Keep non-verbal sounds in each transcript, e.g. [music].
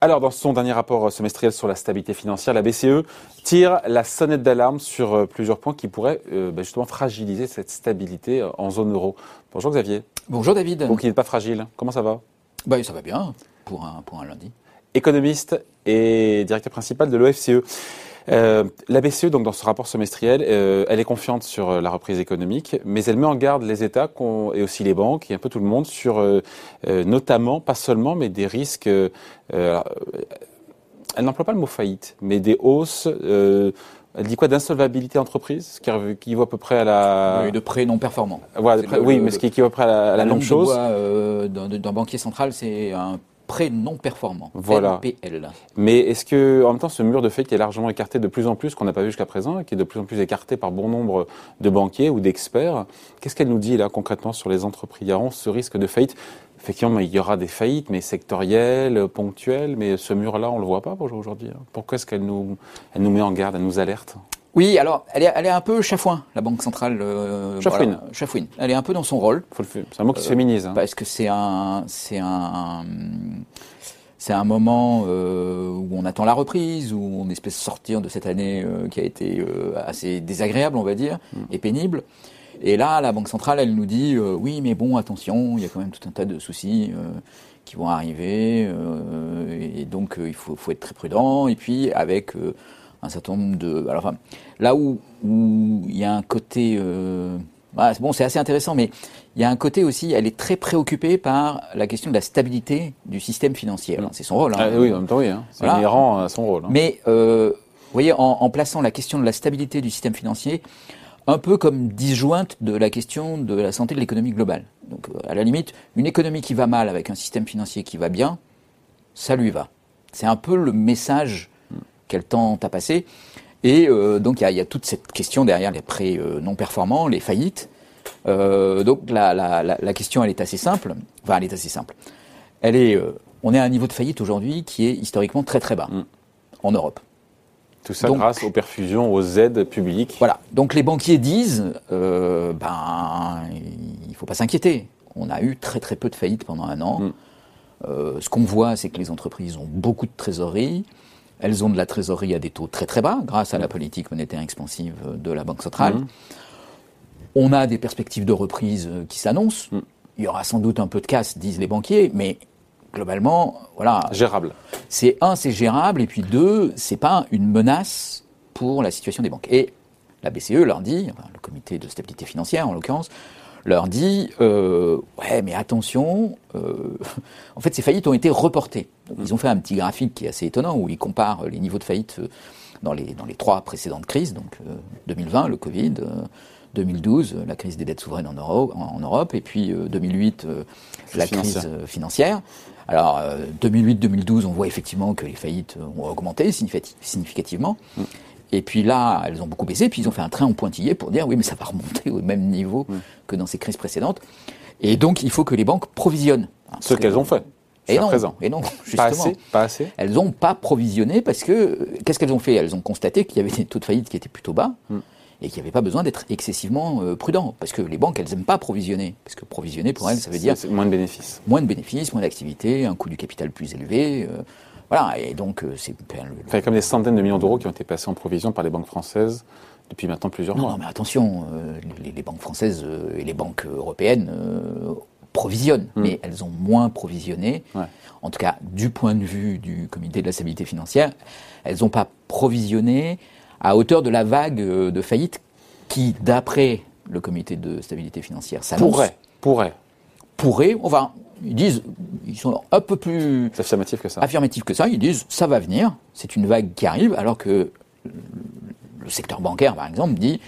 Alors, dans son dernier rapport semestriel sur la stabilité financière, la BCE tire la sonnette d'alarme sur euh, plusieurs points qui pourraient euh, bah, justement fragiliser cette stabilité euh, en zone euro. Bonjour Xavier. Bonjour David. Vous qui n'êtes pas fragile, comment ça va? Bah, Ça va bien pour un, pour un lundi. Économiste et directeur principal de l'OFCE. Euh, la BCE, donc dans ce rapport semestriel, euh, elle est confiante sur euh, la reprise économique, mais elle met en garde les États et aussi les banques et un peu tout le monde sur, notamment, pas seulement, mais des risques. elle n'emploie pas le mot faillite, mais des hausses. elle dit quoi d'insolvabilité entreprise, qui, qui vaut à peu près à la. Oui, de prêts non performants. Voilà, oui, mais ce qui équivaut à peu près à la, même chose. D'un banquier central, c'est un prêt non performant. Voilà. Mais est-ce que, en même temps, ce mur de fait qui est largement écarté de plus en plus, qu'on n'a pas vu jusqu'à présent, et qui est de plus en plus écarté par bon nombre de banquiers ou d'experts, qu'est-ce qu'elle nous dit là concrètement sur les entreprises Il y a ce risque de faillite? Effectivement, il y aura des faillites, mais sectorielles, ponctuelles, mais ce mur-là, on ne le voit pas aujourd'hui. Hein. Pourquoi est-ce qu'elle nous, elle nous met en garde, elle nous alerte? Oui, alors elle est, elle est un peu chafouin, la Banque centrale. Euh, chafouine. chafouine. Elle est un peu dans son rôle. C'est un mot qui se féminise. Hein. Parce que c'est un, c'est un, c'est un moment euh, où on attend la reprise, où on espère sortir de cette année euh, qui a été euh, assez désagréable, on va dire, mm. et pénible. Et là, la Banque centrale, elle nous dit oui, mais bon, attention, il y a quand même tout un tas de soucis qui vont arriver, et donc il faut, faut, être très prudent. Et puis avec un certain nombre de. Alors, enfin, là où, où il y a un côté. Euh, bah, bon, c'est assez intéressant, mais il y a un côté aussi, elle est très préoccupée par la question de la stabilité du système financier. C'est son rôle. Hein. Ah, oui, en même temps, oui. Hein. C'est inhérent à son rôle. Hein. Mais, euh, vous voyez, en, en, plaçant la question de la stabilité du système financier un peu comme disjointe de la question de la santé de l'économie globale. Donc, à la limite, une économie qui va mal avec un système financier qui va bien, ça lui va. C'est un peu le message quel temps à passer. Et euh, donc il y, a toute cette question derrière les prêts euh, non performants, les faillites. Euh, donc la, la, question elle est assez simple. Enfin elle est assez simple. Elle est, on est à un niveau de faillite aujourd'hui qui est historiquement très très bas mm. en Europe. Tout ça grâce aux perfusions, aux aides publiques. Voilà. Donc les banquiers disent, ben il faut pas s'inquiéter. On a eu très très peu de faillites pendant un an. Mm. ce qu'on voit, c'est que les entreprises ont beaucoup de trésorerie. Elles ont de la trésorerie à des taux très très bas grâce à la politique monétaire expansive de la Banque centrale. Mmh. On a des perspectives de reprise euh, qui s'annoncent. Mmh. Il y aura sans doute un peu de casse, disent les banquiers, mais globalement, voilà. Gérable. C'est un, c'est gérable, et puis deux, c'est pas une menace pour la situation des banques. Et la BCE leur dit, le comité de stabilité financière en l'occurrence, leur dit euh, ouais mais attention euh, [laughs] en fait ces faillites ont été reportées. Ils ont fait un petit graphique qui est assez étonnant où ils comparent les niveaux de faillite euh, dans les dans les trois précédentes crises donc 2020 le Covid 2012 la crise des dettes souveraines en, Euro, en, Europe et puis 2008 la crise financière. Alors 2008-2012 on voit effectivement que les faillites ont augmenté significativement. Mm. Et puis là, elles ont beaucoup baissé, puis ils ont fait un train en pointillé pour dire oui, mais ça va remonter au même niveau que dans ces crises précédentes. Et donc, il faut que les banques provisionnent. Ce qu'elles ont fait. Et non, présent. et non, [laughs] justement. Pas assez, pas assez. Elles n'ont pas provisionné parce que, qu'est-ce qu'elles ont fait? Elles ont constaté qu'il y avait des taux de faillite qui étaient plutôt bas. Hmm. Et qu'il n'y avait pas besoin d'être excessivement euh, prudent. Parce que les banques, elles n'aiment pas provisionner. Parce que provisionner, pour elles, ça veut dire. Moins de bénéfices. Moins de bénéfices, moins d'activité, un coût du capital plus élevé. Euh, voilà, et donc euh, c'est. Il y a comme des centaines de millions d'euros qui ont été passés en provision par les banques françaises depuis maintenant plusieurs mois. Non, mais attention, euh, les, banques françaises euh, et les banques européennes provisionnent, hmm. mais elles ont moins provisionné. En tout cas, du point de vue du comité de la stabilité financière, elles n'ont pas provisionné à hauteur de la vague de faillite qui, d'après le comité de stabilité financière, s'annonce. Pourrait, pourrait. Pourrait, va, ils disent, ils sont un peu plus affirmatifs que ça. Affirmatifs que ça. Ils disent, ça va venir. C'est une vague qui arrive, alors que le secteur bancaire, par exemple, dit,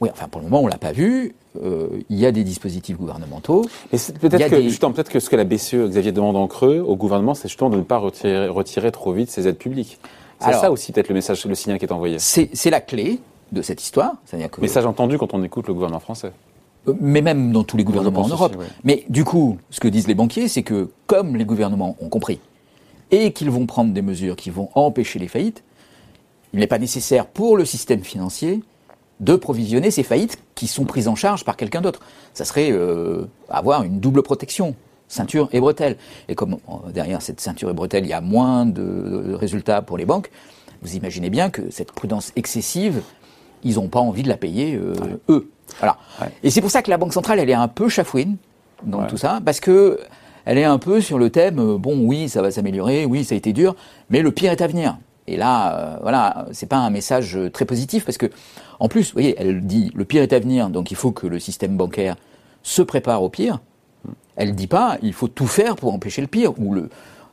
oui, enfin pour le moment on l'a pas vu. Euh, il y a des dispositifs gouvernementaux. Mais peut-être que peut-être que ce que la BCE, Xavier demande en creux au gouvernement, c'est justement de ne pas retirer, retirer trop vite ses aides publiques. C'est ça aussi peut-être le message, le signal qui est envoyé. C'est la clé de cette histoire. Que... Message entendu quand on écoute le gouvernement français mais même dans tous les gouvernements en Europe. Mais du coup, ce que disent les banquiers, c'est que comme les gouvernements ont compris et qu'ils vont prendre des mesures qui vont empêcher les faillites, il n'est pas nécessaire pour le système financier de provisionner ces faillites qui sont prises en charge par quelqu'un d'autre. Ça serait euh, avoir une double protection ceinture et bretelles. Et comme euh, derrière cette ceinture et bretelles, il y a moins de résultats pour les banques, vous imaginez bien que cette prudence excessive, ils n'ont pas envie de la payer euh, eux. Voilà. Et c'est pour ça que la Banque centrale, elle est un peu chafouine dans tout ça, parce que elle est un peu sur le thème, euh, bon, oui, ça va s'améliorer, oui, ça a été dur, mais le pire est à venir. Et là, euh, voilà, c'est pas un message très positif parce que, en plus, vous voyez, elle dit le pire est à venir, donc il faut que le système bancaire se prépare au pire. Elle dit pas, il faut tout faire pour empêcher le pire ou le.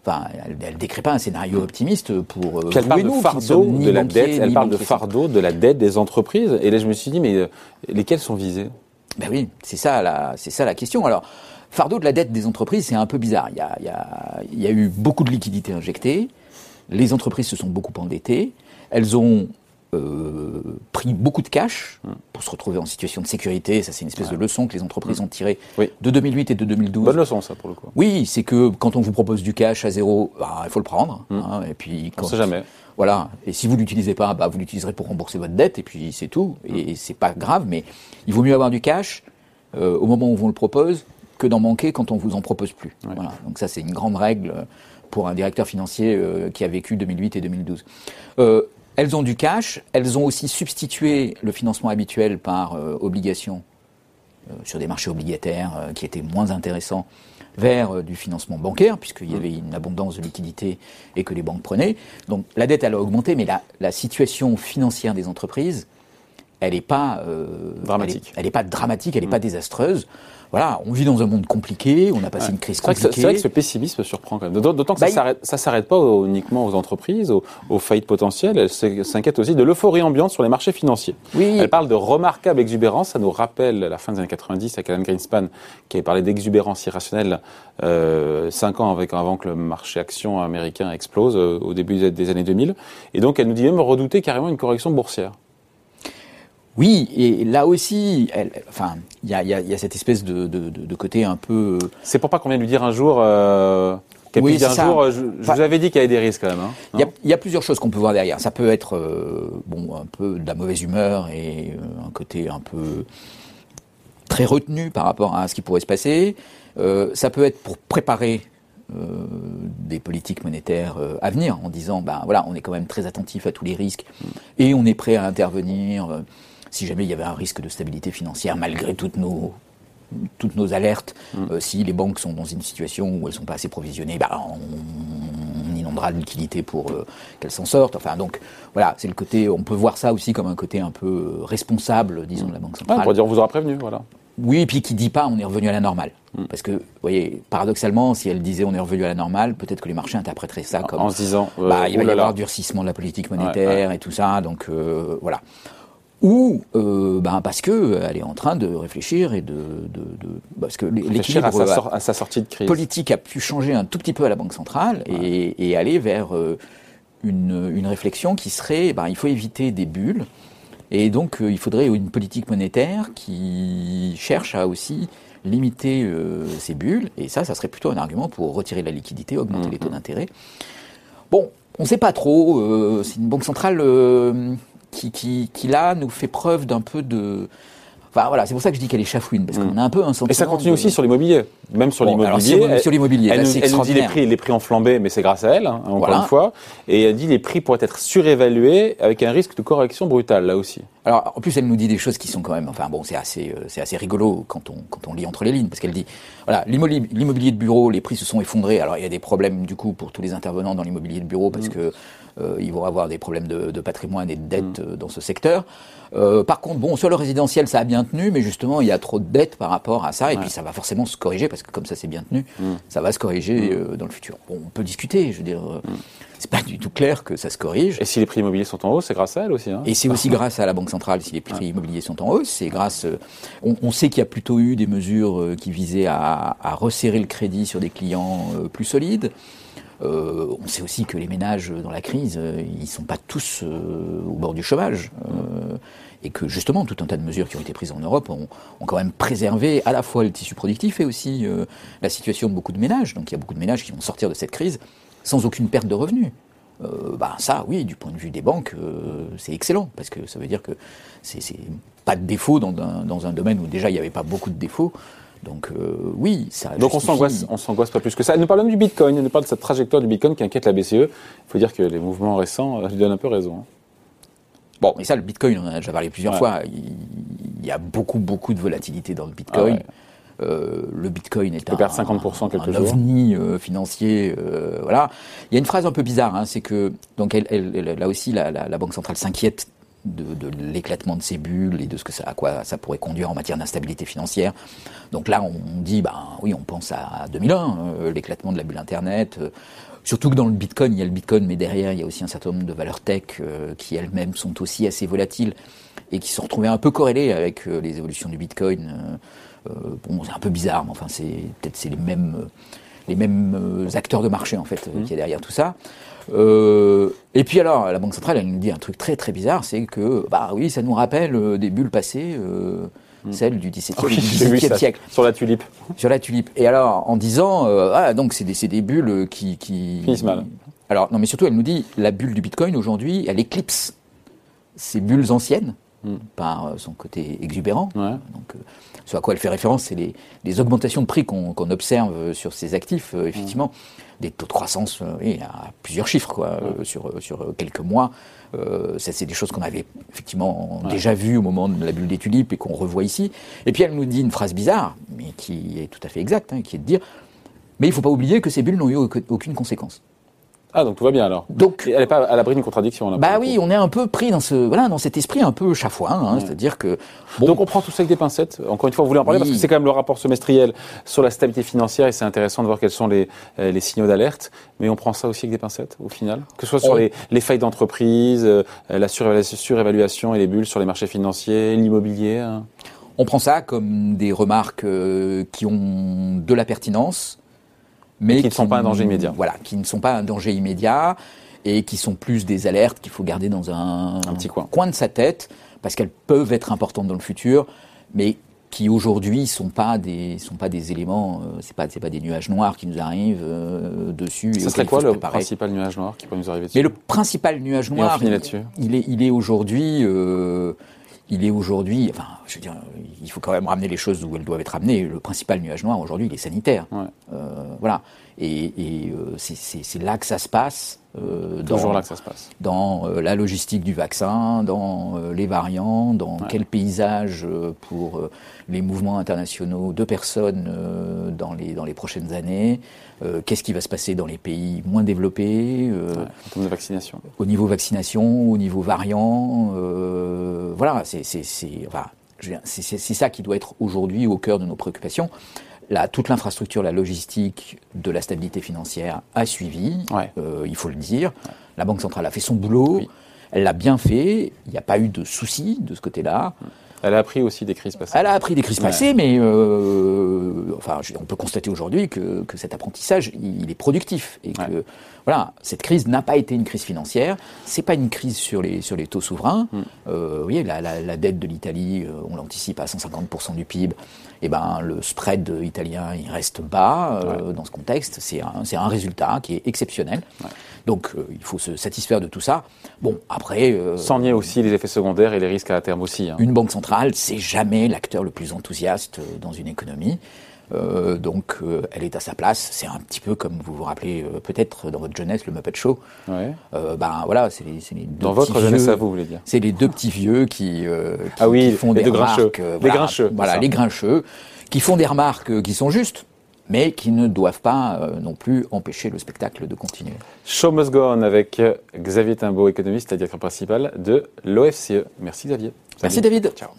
Enfin, elle, ne décrit pas un scénario optimiste pour. Euh, elle parle de fardeau de la dette. Elle parle de fardeau de la dette des entreprises. Et là, je me suis dit, mais euh, lesquelles sont visées? Ben oui, c'est ça la, c'est ça la question. Alors, fardeau de la dette des entreprises, c'est un peu bizarre. Il y a, il y a, il y a eu beaucoup de liquidités injectées. Les entreprises se sont beaucoup endettées. Elles ont euh, pris beaucoup de cash pour se retrouver en situation de sécurité. Ça, c'est une espèce de leçon que les entreprises ont tirée de 2008 et de 2012. Bonne leçon, ça, pour le coup. Oui, c'est que quand on vous propose du cash à zéro, bah, il faut le prendre. Hmm. Hein, et puis, quand, on sait jamais. Voilà. Et si vous l'utilisez pas, bah, vous l'utiliserez pour rembourser votre dette, et puis c'est tout. Et hmm. c'est pas grave, mais il vaut mieux avoir du cash euh, au moment où on vous le propose que d'en manquer quand on vous en propose plus. Voilà. Donc ça, c'est une grande règle pour un directeur financier euh, qui a vécu 2008 et 2012. Euh, elles ont du cash, elles ont aussi substitué le financement habituel par euh, obligation euh, sur des marchés obligataires euh, qui étaient moins intéressants vers du financement bancaire, puisqu'il y mmh. avait une abondance de liquidités et que les banques prenaient. Donc la dette, elle a augmenté, mais la, la situation financière des entreprises, elle n'est pas dramatique. Elle n'est pas dramatique, elle n'est pas désastreuse voilà, on vit dans un monde compliqué, on a passé une crise compliquée. C'est vrai que ce pessimisme surprend quand même. D'autant que ça bah, ne s'arrête pas uniquement aux entreprises, aux, faillites potentielles. Elle s'inquiète aussi de l'euphorie ambiante sur les marchés financiers. Oui. Elle parle de remarquable exubérance. Ça nous rappelle la fin des années 90 avec Alan Greenspan qui avait parlé d'exubérance irrationnelle euh, cinq ans avant que le marché action américain explose euh, au début des années 2000. Et donc elle nous dit même redouter carrément une correction boursière. Oui, et là aussi, elle, enfin, il y a, y, y a, cette espèce de, de, de côté un peu. Euh, C'est pour pas qu'on vienne lui dire un jour. Euh, oui, un jour, euh, je, je vous avais dit qu'il y avait des risques quand même. Hein, il y, a plusieurs choses qu'on peut voir derrière. Ça peut être euh, bon, un peu de la mauvaise humeur et un côté un peu très retenu par rapport à ce qui pourrait se passer. Euh, ça peut être pour préparer euh, des politiques monétaires à venir en disant ben voilà on est quand même très attentif à tous les risques et on est prêt à intervenir si jamais il y avait un risque de stabilité financière malgré toutes nos toutes nos alertes, mm. euh, si les banques sont dans une situation où elles sont pas assez provisionnées, bah, on, inondera de liquidités pour euh, qu'elles s'en sortent. Enfin, donc voilà, c'est le côté. On peut voir ça aussi comme un côté un peu responsable, disons, de la banque centrale. on pourrait dire on vous aura prévenu, voilà. Oui, et puis qui dit pas on est revenu à la normale. Mm. Parce que, vous voyez, paradoxalement, si elle disait on est revenu à la normale, peut-être que les marchés interpréteraient ça comme. En se disant. Euh, bah, il va y avoir durcissement de la politique monétaire et tout ça, donc voilà ou euh, ben parce que euh, elle est en train de réfléchir et de, de, de parce que l'équilibre à, à, sa sortie de crise. politique a pu changer un tout petit peu à la banque centrale et, et, aller vers euh, une, une, réflexion qui serait ben, il faut éviter des bulles et donc il faudrait une politique monétaire qui cherche à aussi limiter ces bulles et ça ça serait plutôt un argument pour retirer la liquidité augmenter les taux mm-hmm. d'intérêt. Bon on ne sait pas trop c'est une banque centrale qui, qui, qui là nous fait preuve d'un peu de Enfin, voilà, c'est pour ça que je dis qu'elle est chafouine, parce qu'on mm. a un peu un sentiment. Et ça continue aussi sur l'immobilier. Même sur l'immobilier. sur l'immobilier, elle, elle, nous dit les prix, les prix ont flambé, mais c'est grâce à elle, hein, encore une fois. Et elle dit les prix pourraient être surévalués avec un risque de correction brutale, là aussi. Alors, en plus, elle nous dit des choses qui sont quand même, enfin bon, c'est assez, euh, c'est assez rigolo quand on, quand on lit entre les lignes, parce qu'elle dit, voilà, l'immobilier de bureau, les prix se sont effondrés. Alors, il y a des problèmes, du coup, pour tous les intervenants dans l'immobilier de bureau, parce mm. que ils vont avoir des problèmes de, de patrimoine et de dette mm. euh, dans ce secteur. Euh, par contre, bon, sur le résidentiel, ça a bien tenu, mais justement, il y a trop de dettes par rapport à ça, et puis ça va forcément se corriger, parce que comme ça c'est bien tenu, mm. ça va se corriger mm. dans le futur. Bon, on peut discuter, je veux dire, c'est pas du tout clair que ça se corrige. Et si les prix immobiliers sont en hausse, c'est grâce à elle aussi. Hein et c'est aussi [laughs] grâce à la Banque centrale, si les prix immobiliers sont en hausse, c'est grâce... on, on, sait qu'il y a plutôt eu des mesures qui visaient à, à resserrer le crédit sur des clients plus solides. Euh, on sait aussi que les ménages dans la crise, euh, ils sont pas tous euh, au bord du chômage. et que justement, tout un tas de mesures qui ont été prises en Europe ont, quand même préservé à la fois le tissu productif et aussi la situation de beaucoup de ménages. Donc il y a beaucoup de ménages qui vont sortir de cette crise sans aucune perte de revenus. bah ça, oui, du point de vue des banques, c'est excellent parce que ça veut dire que c'est pas de défaut dans un, domaine où déjà il n'y avait pas beaucoup de défauts. Donc oui, ça. Donc on s'angoisse, on s'angoisse pas plus que ça. Nous parlons du Bitcoin, nous parle de cette trajectoire du Bitcoin qui inquiète la BCE. Il faut dire que les mouvements récents lui donnent un peu raison. Hein. Bon, mais ça, le Bitcoin, on en a déjà parlé plusieurs fois. Il, y a beaucoup, beaucoup de volatilité dans le Bitcoin. Ah euh, le Bitcoin est un, 50% quelques un ovni euh, financier. Euh, voilà. Il y a une phrase un peu bizarre, hein, c'est que donc elle, elle, là aussi la, la, la Banque centrale s'inquiète de, de l'éclatement de ces bulles et de ce que ça, à quoi ça pourrait conduire en matière d'instabilité financière. Donc là, on dit, ben oui, on pense à 2001, euh, l'éclatement de la bulle Internet. Euh, surtout que dans le Bitcoin, il y a le Bitcoin, mais derrière, il y a aussi un certain nombre de valeurs tech euh, qui elles-mêmes sont aussi assez volatiles et qui sont retrouvées un peu corrélées avec les évolutions du Bitcoin. bon, c'est un peu bizarre, mais enfin, c'est peut-être c'est les mêmes les mêmes acteurs de marché en fait mmh. qui est derrière tout ça. Euh, et puis alors, la Banque centrale, elle nous dit un truc très très bizarre, c'est que, bah oui, ça nous rappelle euh, des bulles passées, euh, hmm. celles du XVIIe siècle. Sur la tulipe. Sur la tulipe. Et alors, en disant, ah, donc c'est des, des, bulles qui, qui... Finissent mal. Alors, non, mais surtout, elle nous dit, la bulle du Bitcoin, aujourd'hui, elle éclipse ces bulles anciennes, hmm. par son côté exubérant. Ce à quoi elle fait référence, c'est les, les, augmentations de prix qu'on observe sur ces actifs, effectivement. Hmm des taux de croissance euh, à plusieurs chiffres quoi, euh, sur, euh, sur quelques mois. ça, c'est des choses qu'on avait effectivement déjà vues au moment de la bulle des tulipes et qu'on revoit ici. Et puis elle nous dit une phrase bizarre, mais qui est tout à fait exacte, hein, qui est de dire mais il ne faut pas oublier que ces bulles n'ont eu aucune conséquence. Ah, donc tout va bien alors. Donc, elle n'est pas à l'abri d'une contradiction. Là, bah oui, on est un peu pris dans ce, voilà, dans cet esprit un peu chafouin, hein, c'est-à-dire que. Donc on prend tout ça avec des pincettes. Encore une fois, vous voulez en parler parce que c'est quand même le rapport semestriel sur la stabilité financière et c'est intéressant de voir quels sont les, euh, les signaux d'alerte. Mais on prend ça aussi avec des pincettes au final, que ce soit sur les, les, failles d'entreprise, euh, la surévaluation et les bulles sur les marchés financiers, l'immobilier. Hein. On prend ça comme des remarques euh, qui ont de la pertinence mais qui ne sont pas un danger immédiat. Voilà, qui ne sont pas un danger immédiat et qui sont plus des alertes qu'il faut garder dans un, petit coin. coin de sa tête parce qu'elles peuvent être importantes dans le futur, mais qui aujourd'hui sont pas des sont pas des éléments, euh, c'est pas c'est pas des nuages noirs qui nous arrivent euh, dessus. Ça serait quoi le principal nuage noir qui peut nous arriver dessus? Mais le principal nuage noir, il, il, est il est aujourd'hui euh, il est aujourd'hui, enfin, je veux dire, il faut quand même ramener les choses où elles doivent être ramenées. Le principal nuage noir aujourd'hui, il est sanitaire. Euh, voilà. Et, euh, c'est là que ça se passe. Euh, Toujours là que ça se passe. Dans la logistique du vaccin, dans les variants, dans quel paysage pour les mouvements internationaux de personnes dans, les, dans les prochaines années. Qu'est-ce qui va se passer dans les pays moins développés En de vaccination. Au niveau vaccination, au niveau variant. voilà, c'est enfin, c'est ça qui doit être aujourd'hui au cœur de nos préoccupations. Là, toute l'infrastructure, la logistique de la stabilité financière a suivi, euh, il faut le dire. La Banque centrale a fait son boulot, elle l'a bien fait, il n'y a pas eu de soucis de ce côté-là. Elle a appris aussi des crises passées. Elle a appris des crises passées, mais euh, enfin, on peut constater aujourd'hui que, cet apprentissage, il, est productif et que voilà, cette crise n'a pas été une crise financière. C'est pas une crise sur les sur les taux souverains. Mm. Euh, vous voyez, la, la, dette de l'Italie, euh, on l'anticipe à 150% du PIB. Et eh ben, le spread italien, il reste bas euh, dans ce contexte. C'est un, c'est un résultat qui est exceptionnel. Donc, il faut se satisfaire de tout ça. Bon, après. Sans nier aussi les effets secondaires et les risques à terme aussi. Hein. Une banque centrale, c'est jamais l'acteur le plus enthousiaste dans une économie. Euh, donc, euh, elle est à sa place. C'est un petit peu comme vous vous rappelez euh, peut-être dans votre jeunesse le Muppet Show. Ouais. ben voilà, c'est les, les, deux Dans votre jeunesse à vous, vous voulez dire C'est les deux petits vieux qui, qui, ah oui, font des remarques. les grincheux. Voilà, les grincheux, qui font des remarques qui sont justes mais qui ne doivent pas euh, non plus empêcher le spectacle de continuer. Show must go on avec euh, Xavier Timbaud, économiste et directeur principal de l'OFCE. Merci Xavier. Merci David. Ciao.